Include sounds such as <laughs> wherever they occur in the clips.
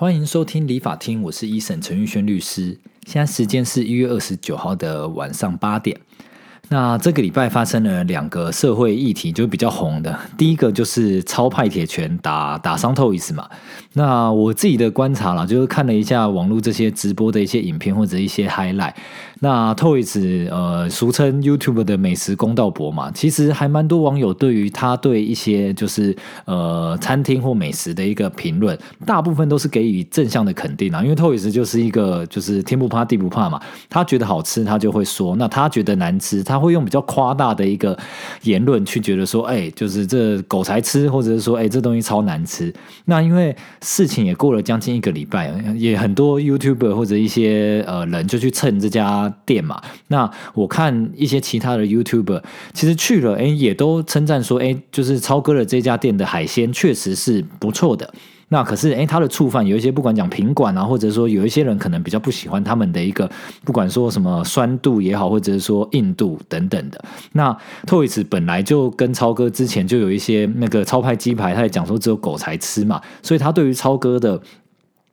欢迎收听理法厅，我是一审陈玉轩律师。现在时间是一月二十九号的晚上八点。那这个礼拜发生了两个社会议题，就比较红的。第一个就是超派铁拳打打伤透一次嘛。那我自己的观察啦，就是看了一下网络这些直播的一些影片或者一些 highlight。那 Toys 呃，俗称 YouTube 的美食公道博嘛，其实还蛮多网友对于他对一些就是呃餐厅或美食的一个评论，大部分都是给予正向的肯定啊。因为 Toys 就是一个就是天不怕地不怕嘛，他觉得好吃他就会说，那他觉得难吃他会用比较夸大的一个言论去觉得说，哎，就是这狗才吃，或者是说，哎，这东西超难吃。那因为事情也过了将近一个礼拜，也很多 YouTuber 或者一些呃人就去蹭这家。店嘛，那我看一些其他的 YouTuber，其实去了，哎，也都称赞说，哎，就是超哥的这家店的海鲜确实是不错的。那可是，哎，他的触犯有一些，不管讲品管啊，或者说有一些人可能比较不喜欢他们的一个，不管说什么酸度也好，或者是说硬度等等的。那 Toys 本来就跟超哥之前就有一些那个超派鸡排，他也讲说只有狗才吃嘛，所以他对于超哥的。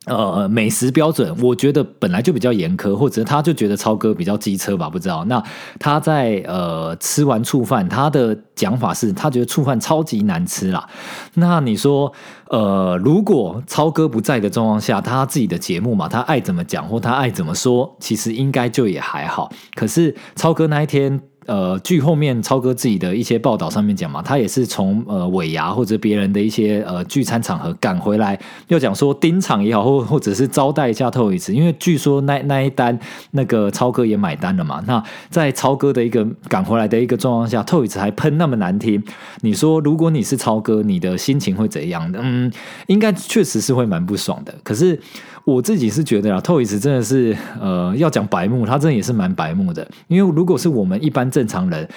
呃，美食标准，我觉得本来就比较严苛，或者他就觉得超哥比较机车吧，不知道。那他在呃吃完醋饭，他的讲法是他觉得醋饭超级难吃啦。那你说，呃，如果超哥不在的状况下，他自己的节目嘛，他爱怎么讲或他爱怎么说，其实应该就也还好。可是超哥那一天。呃，据后面超哥自己的一些报道上面讲嘛，他也是从呃尾牙或者别人的一些呃聚餐场合赶回来，要讲说盯场也好，或 <laughs> 或者是招待一下透一次，因为据说那那一单那个超哥也买单了嘛。那在超哥的一个赶回来的一个状况下，透一次还喷那么难听，你说如果你是超哥，你的心情会怎样的？嗯，应该确实是会蛮不爽的。可是。我自己是觉得啊，Toys 真的是，呃，要讲白目，他真的也是蛮白目的。因为如果是我们一般正常人。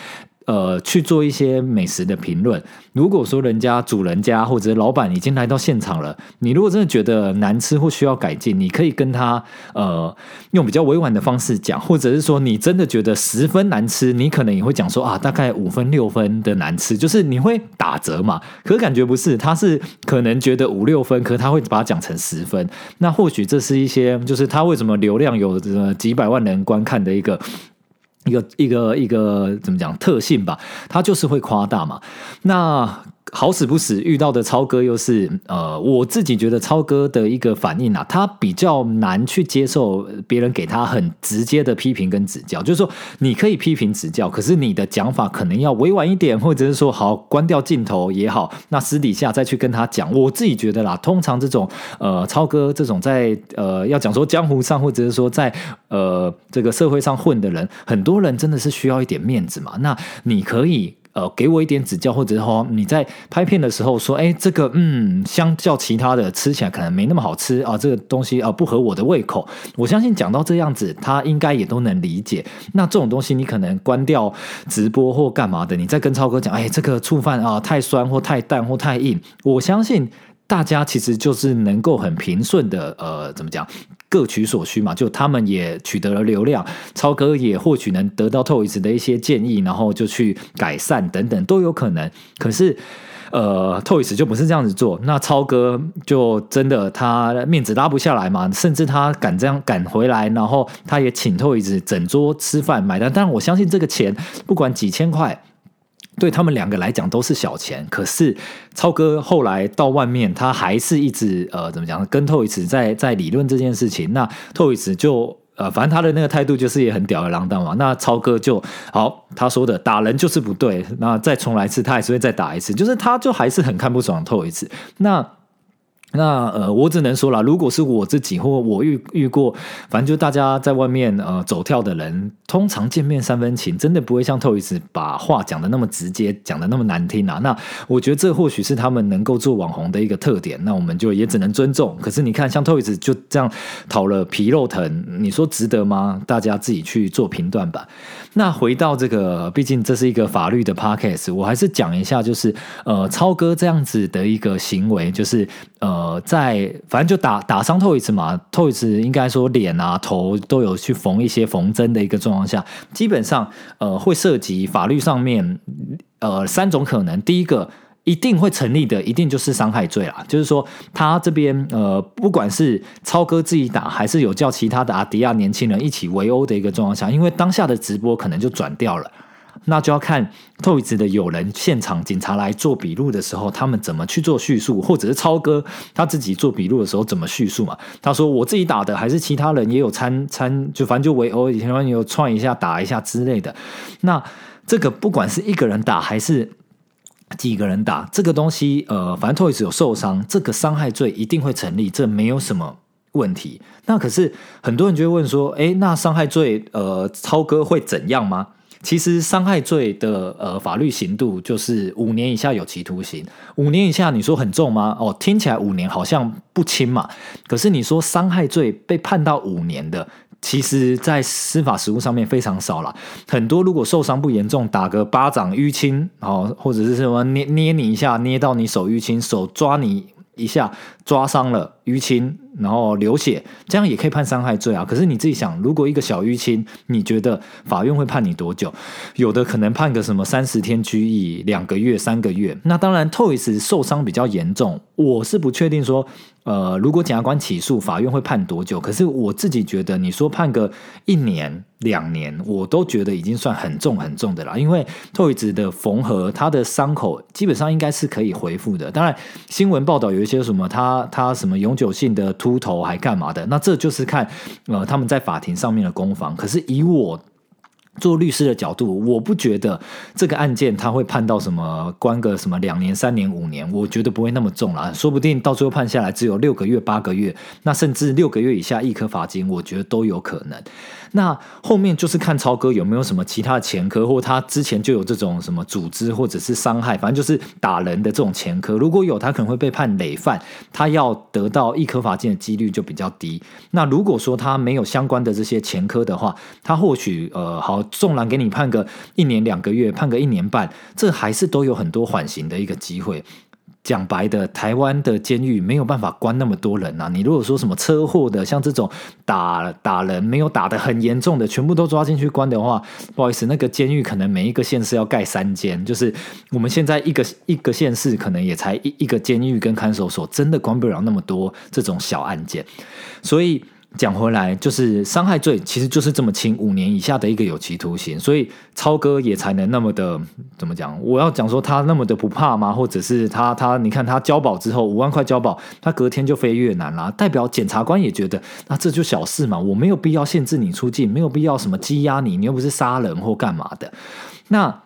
呃，去做一些美食的评论。如果说人家主人家或者老板已经来到现场了，你如果真的觉得难吃或需要改进，你可以跟他呃用比较委婉的方式讲，或者是说你真的觉得十分难吃，你可能也会讲说啊，大概五分六分的难吃，就是你会打折嘛。可感觉不是，他是可能觉得五六分，可他会把它讲成十分。那或许这是一些，就是他为什么流量有几百万人观看的一个。一个一个一个怎么讲特性吧，它就是会夸大嘛。那。好死不死遇到的超哥又是呃，我自己觉得超哥的一个反应啊，他比较难去接受别人给他很直接的批评跟指教。就是说，你可以批评指教，可是你的讲法可能要委婉一点，或者是说好关掉镜头也好，那私底下再去跟他讲。我自己觉得啦，通常这种呃超哥这种在呃要讲说江湖上，或者是说在呃这个社会上混的人，很多人真的是需要一点面子嘛。那你可以。呃，给我一点指教，或者是说你在拍片的时候说，哎，这个嗯，相较其他的吃起来可能没那么好吃啊，这个东西啊不合我的胃口。我相信讲到这样子，他应该也都能理解。那这种东西你可能关掉直播或干嘛的，你再跟超哥讲，哎，这个醋饭啊太酸或太淡或太硬，我相信大家其实就是能够很平顺的，呃，怎么讲？各取所需嘛，就他们也取得了流量，超哥也或许能得到 Toys 的一些建议，然后就去改善等等都有可能。可是，呃，Toys 就不是这样子做，那超哥就真的他面子拉不下来嘛，甚至他敢这样赶回来，然后他也请 Toys 整桌吃饭买单。但我相信这个钱不管几千块。对他们两个来讲都是小钱，可是超哥后来到外面，他还是一直呃怎么讲，跟透一次在在理论这件事情。那透一次就呃，反正他的那个态度就是也很吊儿郎当嘛。那超哥就好，他说的打人就是不对，那再重来一次，他还是会再打一次，就是他就还是很看不爽透一次。那。那呃，我只能说了，如果是我自己或我遇遇过，反正就大家在外面呃走跳的人，通常见面三分情，真的不会像透一次把话讲的那么直接，讲的那么难听啊。那我觉得这或许是他们能够做网红的一个特点，那我们就也只能尊重。可是你看，像透一次就这样讨了皮肉疼，你说值得吗？大家自己去做评断吧。那回到这个，毕竟这是一个法律的 podcast，我还是讲一下，就是呃，超哥这样子的一个行为，就是呃，呃在反正就打打伤透一次嘛，透一次应该说脸啊头都有去缝一些缝针的一个状况下，基本上呃会涉及法律上面呃三种可能，第一个。一定会成立的，一定就是伤害罪啦。就是说，他这边呃，不管是超哥自己打，还是有叫其他的阿迪亚年轻人一起围殴的一个状况下，因为当下的直播可能就转掉了。那就要看透子的友人现场警察来做笔录的时候，他们怎么去做叙述，或者是超哥他自己做笔录的时候怎么叙述嘛？他说我自己打的，还是其他人也有参参，就反正就围殴，以前有串一下打一下之类的。那这个不管是一个人打还是几个人打，这个东西呃，反正透子有受伤，这个伤害罪一定会成立，这没有什么问题。那可是很多人就会问说，哎，那伤害罪呃，超哥会怎样吗？其实伤害罪的呃法律刑度就是五年以下有期徒刑，五年以下你说很重吗？哦，听起来五年好像不轻嘛。可是你说伤害罪被判到五年的，其实在司法实务上面非常少了。很多如果受伤不严重，打个巴掌淤青，哦，或者是什么捏捏你一下，捏到你手淤青，手抓你一下，抓伤了淤青。然后流血，这样也可以判伤害罪啊。可是你自己想，如果一个小淤青，你觉得法院会判你多久？有的可能判个什么三十天拘役、两个月、三个月。那当然，Toys 受伤比较严重，我是不确定说，呃，如果检察官起诉，法院会判多久？可是我自己觉得，你说判个一年、两年，我都觉得已经算很重很重的啦。因为 Toys 的缝合，他的伤口基本上应该是可以恢复的。当然，新闻报道有一些什么，他他什么永久性的。秃头还干嘛的？那这就是看呃他们在法庭上面的攻防。可是以我做律师的角度，我不觉得这个案件他会判到什么关个什么两年、三年、五年，我觉得不会那么重了。说不定到最后判下来只有六个月、八个月，那甚至六个月以下一颗罚金，我觉得都有可能。那后面就是看超哥有没有什么其他的前科，或他之前就有这种什么组织或者是伤害，反正就是打人的这种前科。如果有，他可能会被判累犯，他要得到一颗罚金的几率就比较低。那如果说他没有相关的这些前科的话，他或许呃好，纵然给你判个一年两个月，判个一年半，这还是都有很多缓刑的一个机会。讲白的，台湾的监狱没有办法关那么多人啊！你如果说什么车祸的，像这种打打人没有打的很严重的，全部都抓进去关的话，不好意思，那个监狱可能每一个县市要盖三间，就是我们现在一个一个县市可能也才一一个监狱跟看守所，真的关不了那么多这种小案件，所以。讲回来，就是伤害罪其实就是这么轻，五年以下的一个有期徒刑，所以超哥也才能那么的怎么讲？我要讲说他那么的不怕吗？或者是他他你看他交保之后五万块交保，他隔天就飞越南啦，代表检察官也觉得那这就小事嘛，我没有必要限制你出境，没有必要什么羁押你，你又不是杀人或干嘛的，那。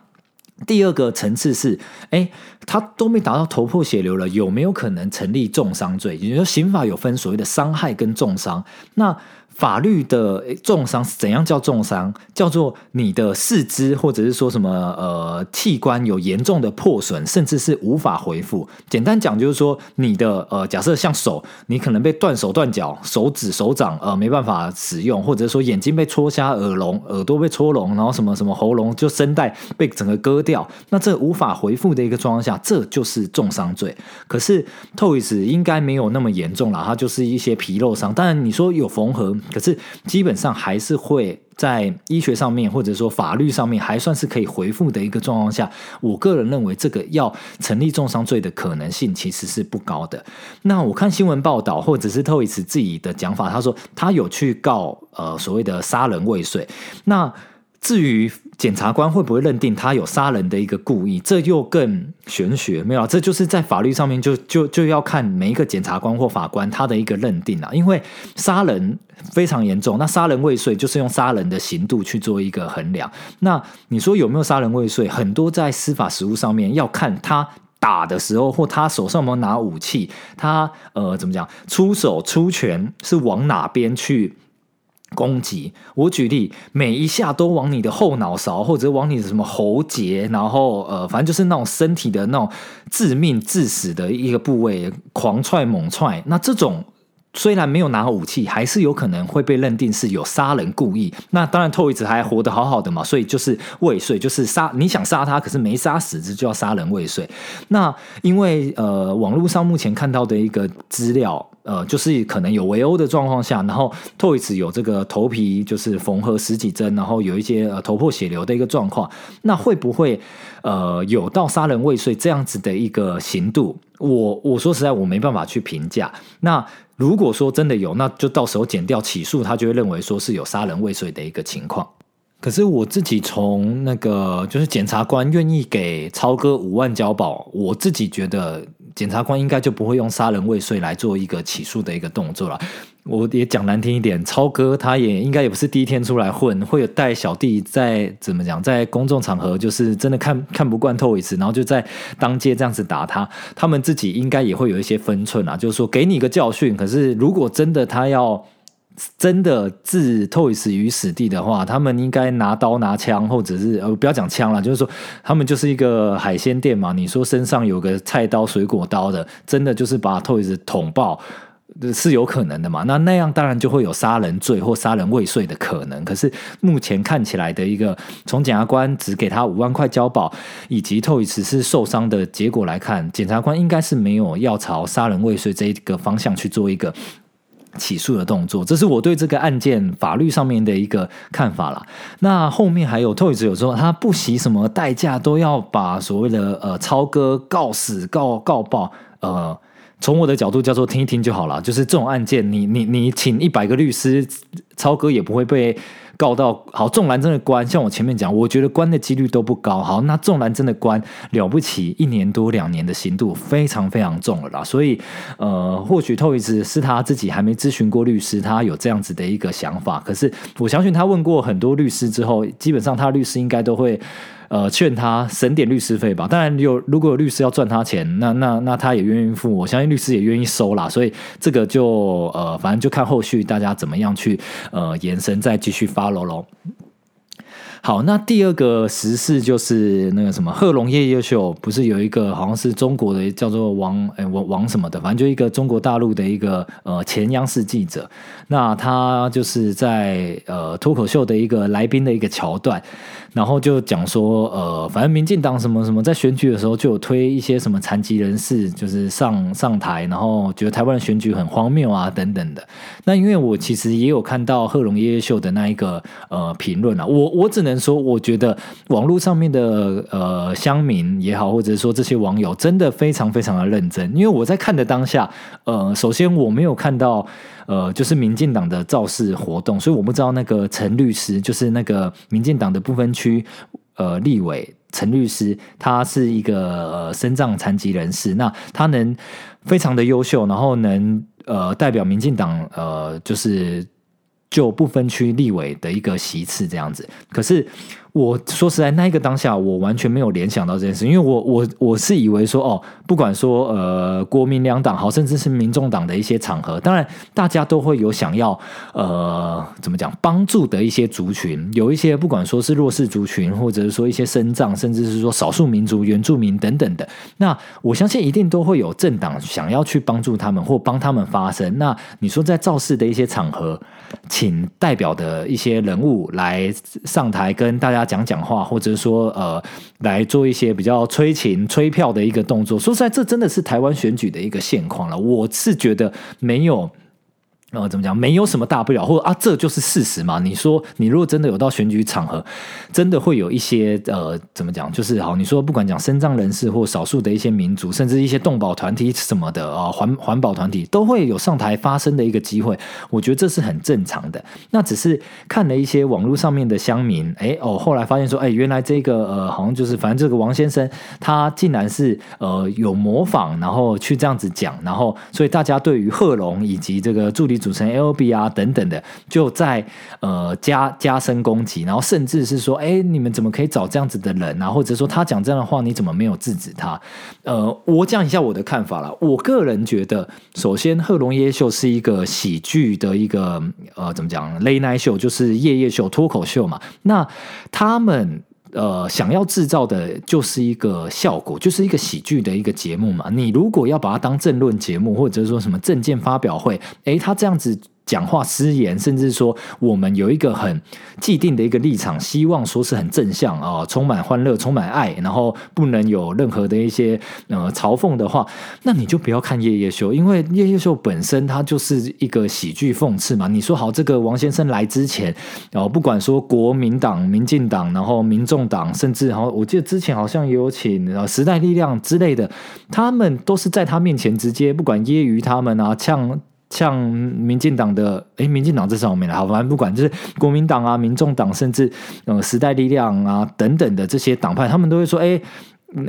第二个层次是，哎，他都没达到头破血流了，有没有可能成立重伤罪？也就是说，刑法有分所谓的伤害跟重伤，那。法律的重伤是怎样叫重伤？叫做你的四肢或者是说什么呃器官有严重的破损，甚至是无法恢复。简单讲就是说，你的呃假设像手，你可能被断手断脚，手指手掌呃没办法使用，或者说眼睛被戳瞎，耳聋耳朵被戳聋，然后什么什么喉咙就声带被整个割掉，那这无法恢复的一个状况下，这就是重伤罪。可是 Toys 应该没有那么严重了，它就是一些皮肉伤。当然你说有缝合。可是基本上还是会在医学上面或者说法律上面还算是可以回复的一个状况下，我个人认为这个要成立重伤罪的可能性其实是不高的。那我看新闻报道或者是特维茨自己的讲法，他说他有去告呃所谓的杀人未遂。那至于检察官会不会认定他有杀人的一个故意，这又更玄学。没有，这就是在法律上面就就就要看每一个检察官或法官他的一个认定啊。因为杀人非常严重，那杀人未遂就是用杀人的刑度去做一个衡量。那你说有没有杀人未遂？很多在司法实务上面要看他打的时候，或他手上有没有拿武器，他呃怎么讲出手出拳是往哪边去。攻击我举例，每一下都往你的后脑勺，或者往你的什么喉结，然后呃，反正就是那种身体的那种致命致死的一个部位，狂踹猛踹。那这种虽然没有拿武器，还是有可能会被认定是有杀人故意。那当然，透一子还活得好好的嘛，所以就是未遂，就是杀你想杀他，可是没杀死，这就要杀人未遂。那因为呃，网络上目前看到的一个资料，呃，就是可能有围殴的状况下，然后透一子有这个头皮就是缝合十几针，然后有一些呃头破血流的一个状况，那会不会呃有到杀人未遂这样子的一个刑度？我我说实在，我没办法去评价。那如果说真的有，那就到时候减掉起诉，他就会认为说是有杀人未遂的一个情况。可是我自己从那个就是检察官愿意给超哥五万交保，我自己觉得。检察官应该就不会用杀人未遂来做一个起诉的一个动作了。我也讲难听一点，超哥他也应该也不是第一天出来混，会有带小弟在怎么讲，在公众场合就是真的看看不惯透一次，然后就在当街这样子打他。他们自己应该也会有一些分寸啊，就是说给你一个教训。可是如果真的他要。真的置 Toys 于死地的话，他们应该拿刀拿枪，或者是呃不要讲枪了，就是说他们就是一个海鲜店嘛。你说身上有个菜刀、水果刀的，真的就是把 Toys 捅爆是有可能的嘛？那那样当然就会有杀人罪或杀人未遂的可能。可是目前看起来的一个从检察官只给他五万块交保，以及 Toys 是受伤的结果来看，检察官应该是没有要朝杀人未遂这一个方向去做一个。起诉的动作，这是我对这个案件法律上面的一个看法啦。那后面还有 Toys 有说，他不惜什么代价都要把所谓的呃超哥告死、告告爆。呃，从我的角度叫做听一听就好了。就是这种案件，你你你请一百个律师，超哥也不会被。告到好，纵然真的关，像我前面讲，我觉得关的几率都不高。好，那纵然真的关了不起，一年多两年的刑度非常非常重了啦。所以，呃，或许透一次是他自己还没咨询过律师，他有这样子的一个想法。可是我相信他问过很多律师之后，基本上他律师应该都会。呃，劝他省点律师费吧。当然有，如果有律师要赚他钱，那那那他也愿意付。我相信律师也愿意收啦。所以这个就呃，反正就看后续大家怎么样去呃延伸，再继续 follow 喽。好，那第二个时事就是那个什么贺龙夜夜秀，不是有一个好像是中国的叫做王哎王王什么的，反正就一个中国大陆的一个呃前央视记者，那他就是在呃脱口秀的一个来宾的一个桥段。然后就讲说，呃，反正民进党什么什么，在选举的时候就有推一些什么残疾人士，就是上上台，然后觉得台湾的选举很荒谬啊，等等的。那因为我其实也有看到贺龙夜夜秀的那一个呃评论啊，我我只能说，我觉得网络上面的呃乡民也好，或者说这些网友真的非常非常的认真，因为我在看的当下，呃，首先我没有看到。呃，就是民进党的造势活动，所以我不知道那个陈律师，就是那个民进党的不分区呃立委陈律师，他是一个呃身障残疾人士，那他能非常的优秀，然后能呃代表民进党呃就是就不分区立委的一个席次这样子，可是。我说实在，那一个当下，我完全没有联想到这件事，因为我我我是以为说，哦，不管说呃国民两党好，甚至是民众党的一些场合，当然大家都会有想要呃怎么讲帮助的一些族群，有一些不管说是弱势族群，或者是说一些生障，甚至是说少数民族、原住民等等的，那我相信一定都会有政党想要去帮助他们或帮他们发声。那你说在造势的一些场合，请代表的一些人物来上台跟大家。讲讲话，或者说呃，来做一些比较催情、催票的一个动作。说实在，这真的是台湾选举的一个现况了。我是觉得没有。呃，怎么讲？没有什么大不了，或者啊，这就是事实嘛？你说，你如果真的有到选举场合，真的会有一些呃，怎么讲？就是好，你说不管讲身障人士或少数的一些民族，甚至一些动保团体什么的啊，环环保团体都会有上台发声的一个机会。我觉得这是很正常的。那只是看了一些网络上面的乡民，哎哦，后来发现说，哎，原来这个呃，好像就是反正这个王先生他竟然是呃有模仿，然后去这样子讲，然后所以大家对于贺龙以及这个助理。组成 L B 啊等等的，就在呃加加深攻击，然后甚至是说，哎，你们怎么可以找这样子的人啊？或者说他讲这样的话，你怎么没有制止他？呃，我讲一下我的看法了。我个人觉得，首先贺龙耶秀是一个喜剧的一个呃怎么讲？Late Night 秀就是夜夜秀脱口秀嘛。那他们呃，想要制造的就是一个效果，就是一个喜剧的一个节目嘛。你如果要把它当政论节目，或者说什么政见发表会，诶，他这样子。讲话失言，甚至说我们有一个很既定的一个立场，希望说是很正向啊，充满欢乐，充满爱，然后不能有任何的一些呃嘲讽的话，那你就不要看夜夜秀，因为夜夜秀本身它就是一个喜剧讽刺嘛。你说好，这个王先生来之前，然后不管说国民党、民进党，然后民众党，甚至然后我记得之前好像也有请呃时代力量之类的，他们都是在他面前直接不管揶揄他们啊，呛。像民进党的，哎，民进党这上面了，好，反正不管，就是国民党啊、民众党，甚至呃时代力量啊等等的这些党派，他们都会说，哎。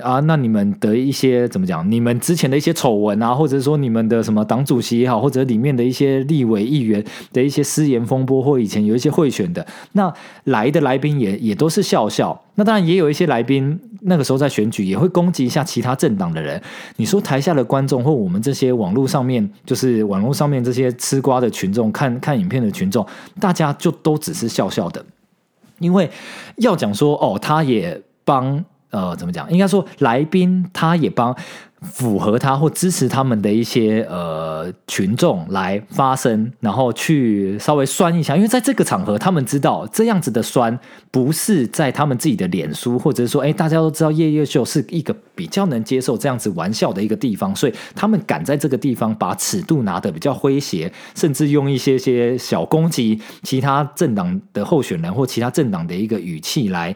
啊，那你们的一些怎么讲？你们之前的一些丑闻啊，或者说你们的什么党主席也好，或者里面的一些立委议员的一些私言风波，或以前有一些贿选的，那来的来宾也也都是笑笑。那当然也有一些来宾，那个时候在选举也会攻击一下其他政党的人。你说台下的观众或我们这些网络上面，就是网络上面这些吃瓜的群众，看看影片的群众，大家就都只是笑笑的，因为要讲说哦，他也帮。呃，怎么讲？应该说，来宾他也帮符合他或支持他们的一些呃群众来发声，然后去稍微酸一下。因为在这个场合，他们知道这样子的酸不是在他们自己的脸书，或者是说，哎，大家都知道夜夜秀是一个比较能接受这样子玩笑的一个地方，所以他们敢在这个地方把尺度拿得比较诙谐，甚至用一些些小攻击其他政党的候选人或其他政党的一个语气来。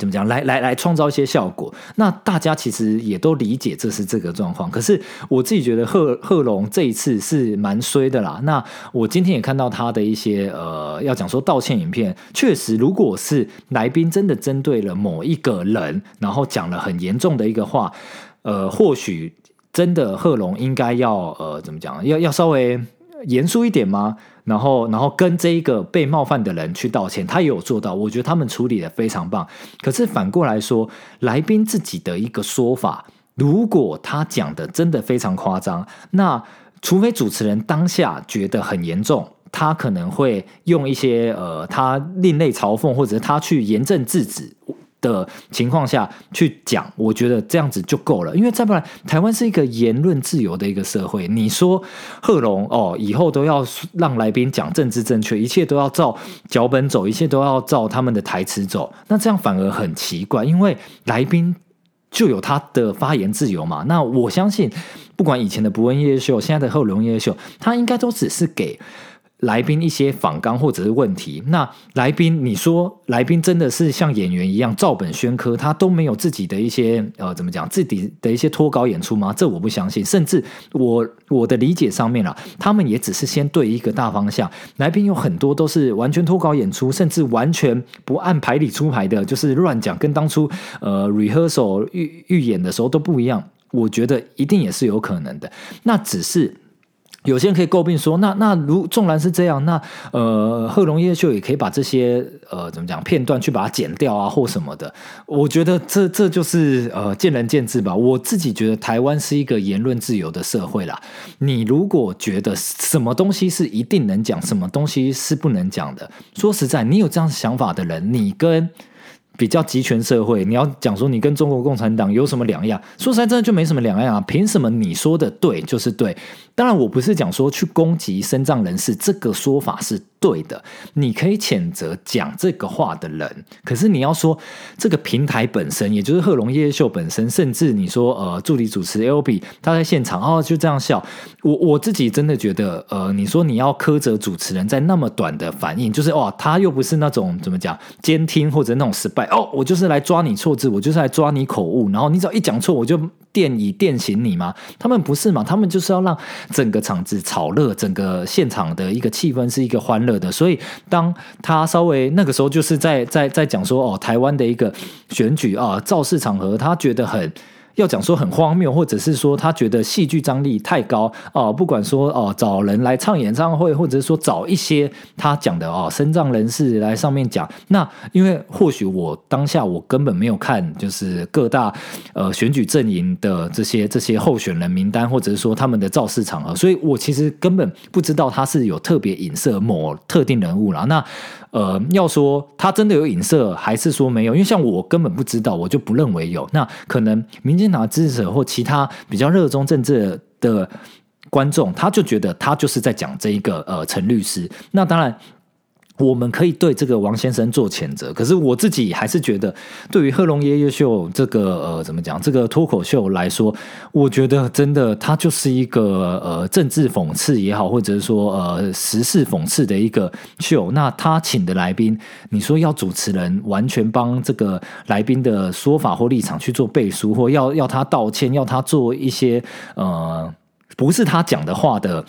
怎么讲？来来来，创造一些效果。那大家其实也都理解这是这个状况。可是我自己觉得贺贺龙这一次是蛮衰的啦。那我今天也看到他的一些呃，要讲说道歉影片，确实，如果是来宾真的针对了某一个人，然后讲了很严重的一个话，呃，或许真的贺龙应该要呃，怎么讲？要要稍微严肃一点吗？然后，然后跟这一个被冒犯的人去道歉，他也有做到，我觉得他们处理的非常棒。可是反过来说，来宾自己的一个说法，如果他讲的真的非常夸张，那除非主持人当下觉得很严重，他可能会用一些呃，他另类嘲讽，或者他去严正制止。的情况下去讲，我觉得这样子就够了，因为再不然，台湾是一个言论自由的一个社会。你说贺龙哦，以后都要让来宾讲政治正确，一切都要照脚本走，一切都要照他们的台词走，那这样反而很奇怪，因为来宾就有他的发言自由嘛。那我相信，不管以前的伯恩夜秀，现在的贺龙夜秀，他应该都只是给。来宾一些访纲或者是问题，那来宾你说来宾真的是像演员一样照本宣科，他都没有自己的一些呃怎么讲自己的一些脱稿演出吗？这我不相信。甚至我我的理解上面啊，他们也只是先对一个大方向。来宾有很多都是完全脱稿演出，甚至完全不按牌理出牌的，就是乱讲，跟当初呃 rehearsal 预预演的时候都不一样。我觉得一定也是有可能的。那只是。有些人可以诟病说，那那如纵然是这样，那呃，贺龙叶秀也可以把这些呃怎么讲片段去把它剪掉啊，或什么的。我觉得这这就是呃见仁见智吧。我自己觉得台湾是一个言论自由的社会啦。你如果觉得什么东西是一定能讲，什么东西是不能讲的，说实在，你有这样想法的人，你跟。比较集权社会，你要讲说你跟中国共产党有什么两样？说实在，真的就没什么两样啊！凭什么你说的对就是对？当然，我不是讲说去攻击身障人士，这个说法是。对的，你可以谴责讲这个话的人，可是你要说这个平台本身，也就是贺龙夜秀本身，甚至你说呃助理主持 L B 他在现场哦就这样笑，我我自己真的觉得呃你说你要苛责主持人在那么短的反应，就是哇他又不是那种怎么讲监听或者那种失败哦，我就是来抓你错字，我就是来抓你口误，然后你只要一讲错我就。电以电醒你吗？他们不是嘛？他们就是要让整个场子炒热，整个现场的一个气氛是一个欢乐的。所以，当他稍微那个时候，就是在在在讲说哦，台湾的一个选举啊，造势场合，他觉得很要讲说很荒谬，或者是说他觉得戏剧张力太高哦，不管说哦找人来唱演唱会，或者是说找一些他讲的哦身障人士来上面讲，那因为或许我当下我根本没有看，就是各大呃选举阵营的这些这些候选人名单，或者是说他们的造势场合，所以我其实根本不知道他是有特别影射某特定人物了。那呃，要说他真的有影射，还是说没有？因为像我根本不知道，我就不认为有。那可能民进党支持者或其他比较热衷政治的观众，他就觉得他就是在讲这一个呃陈律师。那当然。我们可以对这个王先生做谴责，可是我自己还是觉得，对于贺龙爷爷秀这个呃怎么讲，这个脱口秀来说，我觉得真的他就是一个呃政治讽刺也好，或者是说呃时事讽刺的一个秀。那他请的来宾，你说要主持人完全帮这个来宾的说法或立场去做背书，或要要他道歉，要他做一些呃不是他讲的话的。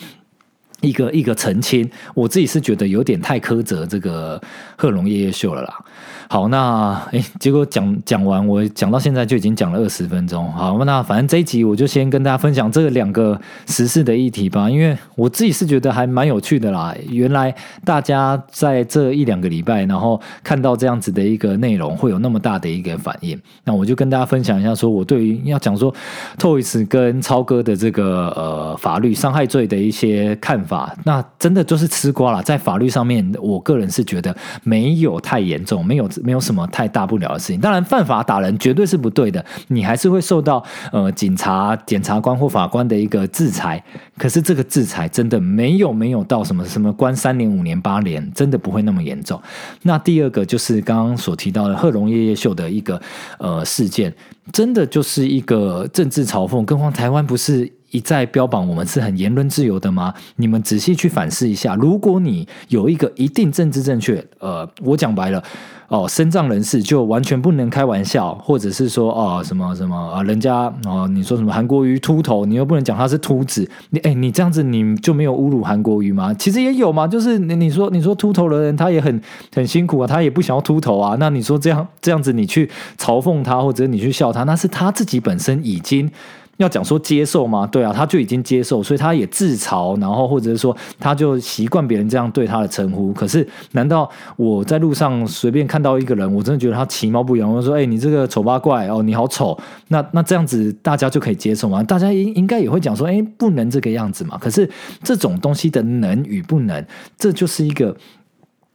一个一个澄清，我自己是觉得有点太苛责这个贺龙夜夜秀了啦。好，那哎，结果讲讲完，我讲到现在就已经讲了二十分钟。好，那反正这一集我就先跟大家分享这两个时事的议题吧，因为我自己是觉得还蛮有趣的啦。原来大家在这一两个礼拜，然后看到这样子的一个内容，会有那么大的一个反应。那我就跟大家分享一下，说我对于要讲说 Toys 跟超哥的这个呃法律伤害罪的一些看法，那真的就是吃瓜了。在法律上面，我个人是觉得没有太严重，没有。没有什么太大不了的事情。当然，犯法打人绝对是不对的，你还是会受到呃警察、检察官或法官的一个制裁。可是这个制裁真的没有没有到什么什么关三年、五年、八年，真的不会那么严重。那第二个就是刚刚所提到的贺龙夜夜秀的一个呃事件，真的就是一个政治嘲讽。更何况台湾不是一再标榜我们是很言论自由的吗？你们仔细去反思一下，如果你有一个一定政治正确，呃，我讲白了。哦，身障人士就完全不能开玩笑，或者是说哦什么什么啊，人家哦你说什么韩国瑜秃头，你又不能讲他是秃子，你哎你这样子你就没有侮辱韩国瑜吗？其实也有嘛，就是你你说你说秃头的人他也很很辛苦啊，他也不想要秃头啊，那你说这样这样子你去嘲讽他或者你去笑他，那是他自己本身已经。要讲说接受吗？对啊，他就已经接受，所以他也自嘲，然后或者是说，他就习惯别人这样对他的称呼。可是，难道我在路上随便看到一个人，我真的觉得他其貌不扬，我说：“哎，你这个丑八怪哦，你好丑。”那那这样子大家就可以接受吗？大家应应该也会讲说：“哎，不能这个样子嘛。”可是这种东西的能与不能，这就是一个。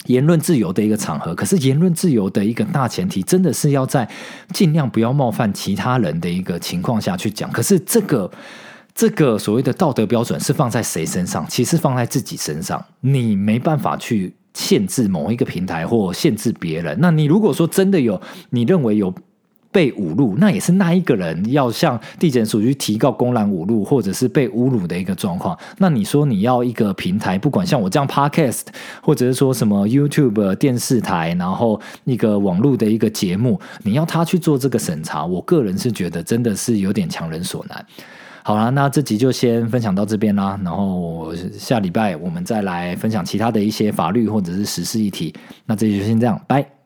言论自由的一个场合，可是言论自由的一个大前提，真的是要在尽量不要冒犯其他人的一个情况下去讲。可是这个这个所谓的道德标准是放在谁身上？其实放在自己身上，你没办法去限制某一个平台或限制别人。那你如果说真的有，你认为有。被侮辱，那也是那一个人要向地检署去提告公然侮辱，或者是被侮辱的一个状况。那你说你要一个平台，不管像我这样 Podcast，或者是说什么 YouTube 电视台，然后一个网络的一个节目，你要他去做这个审查，我个人是觉得真的是有点强人所难。好了，那这集就先分享到这边啦，然后下礼拜我们再来分享其他的一些法律或者是实事议题。那这集就先这样，拜。